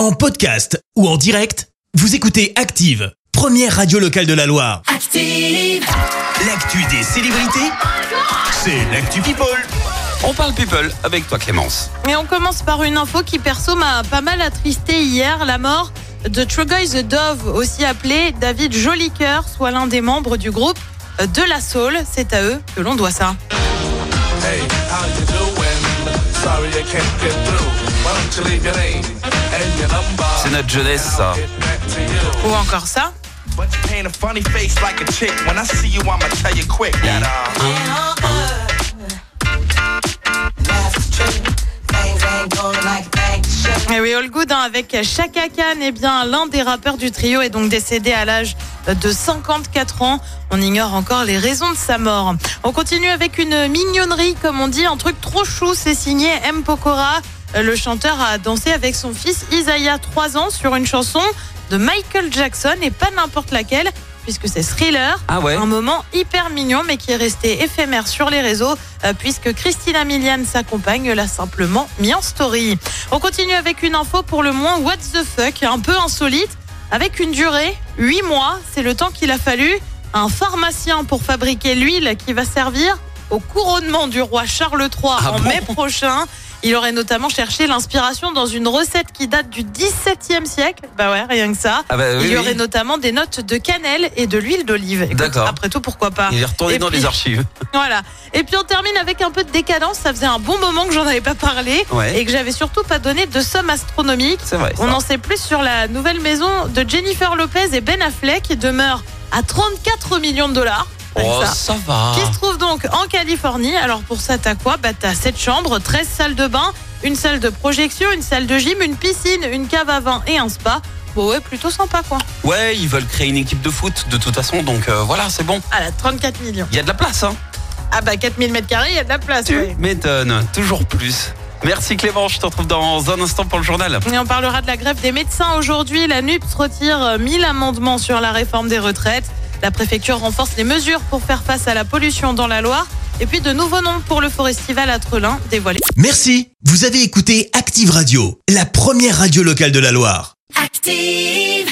En podcast ou en direct, vous écoutez Active, première radio locale de la Loire. Active. L'actu des célébrités, c'est l'actu People. On parle people avec toi Clémence. Et on commence par une info qui perso m'a pas mal attristé hier, la mort de True Guy the Dove, aussi appelé David Jolicoeur, soit l'un des membres du groupe de la Soul. C'est à eux que l'on doit ça. Hey, how you doing? Sorry I can't get through. Notre jeunesse ça. Ou encore ça. But you paint a funny face like a chick. When I see you, I'ma tell you quick that uh, Et oui, All Good hein, avec Chaka Khan, eh bien l'un des rappeurs du trio est donc décédé à l'âge de 54 ans. On ignore encore les raisons de sa mort. On continue avec une mignonnerie, comme on dit, un truc trop chou. C'est signé M Pokora. Le chanteur a dansé avec son fils Isaiah, 3 ans, sur une chanson de Michael Jackson et pas n'importe laquelle, puisque c'est Thriller. Ah ouais Un moment hyper mignon, mais qui est resté éphémère sur les réseaux, euh, puisque Christina Milian, sa compagne, l'a simplement mis en story. On continue avec une info pour le moins what the fuck, un peu insolite, avec une durée, 8 mois, c'est le temps qu'il a fallu à un pharmacien pour fabriquer l'huile qui va servir au couronnement du roi Charles III Ah en bon mai prochain. Il aurait notamment cherché l'inspiration dans une recette qui date du XVIIe siècle. Bah ouais, rien que ça. Ah bah oui, Il y oui. aurait notamment des notes de cannelle et de l'huile d'olive. D'accord. Après tout, pourquoi pas Il est retourné Et dans puis- les archives. Voilà. Et puis on termine avec un peu de décadence. Ça faisait un bon moment que j'en avais pas parlé Ouais. et que j'avais surtout pas donné de somme astronomique. C'est vrai. On en sait plus sur la nouvelle maison de Jennifer Lopez et Ben Affleck qui demeure à 34 millions de dollars. Oh, ça. ça va. Qui se trouve donc en Californie. Alors pour ça, t'as quoi? Bah t'as 7 chambres, 13 salles de bain, une salle de projection, une salle de gym, une piscine, une cave à vin et un spa. Bon ouais, plutôt sympa quoi. Ouais, ils veulent créer une équipe de foot de toute façon, donc euh, voilà, c'est bon. Ah là, 34 millions. Il y a de la place, hein. Ah bah 4000 mètres carrés, il y a de la place. Tu ouais. m'étonnes. Toujours plus. Merci Clément, je te retrouve dans un instant pour le journal. Et on parlera de la grève des médecins aujourd'hui. La NUPS retire euh, 1000 amendements sur la réforme des retraites. La préfecture renforce les mesures pour faire face à la pollution dans la Loire. Et puis de nouveaux noms pour le Forestival à Trelin dévoilés. Merci, vous avez écouté Active Radio, la première radio locale de la Loire. Active.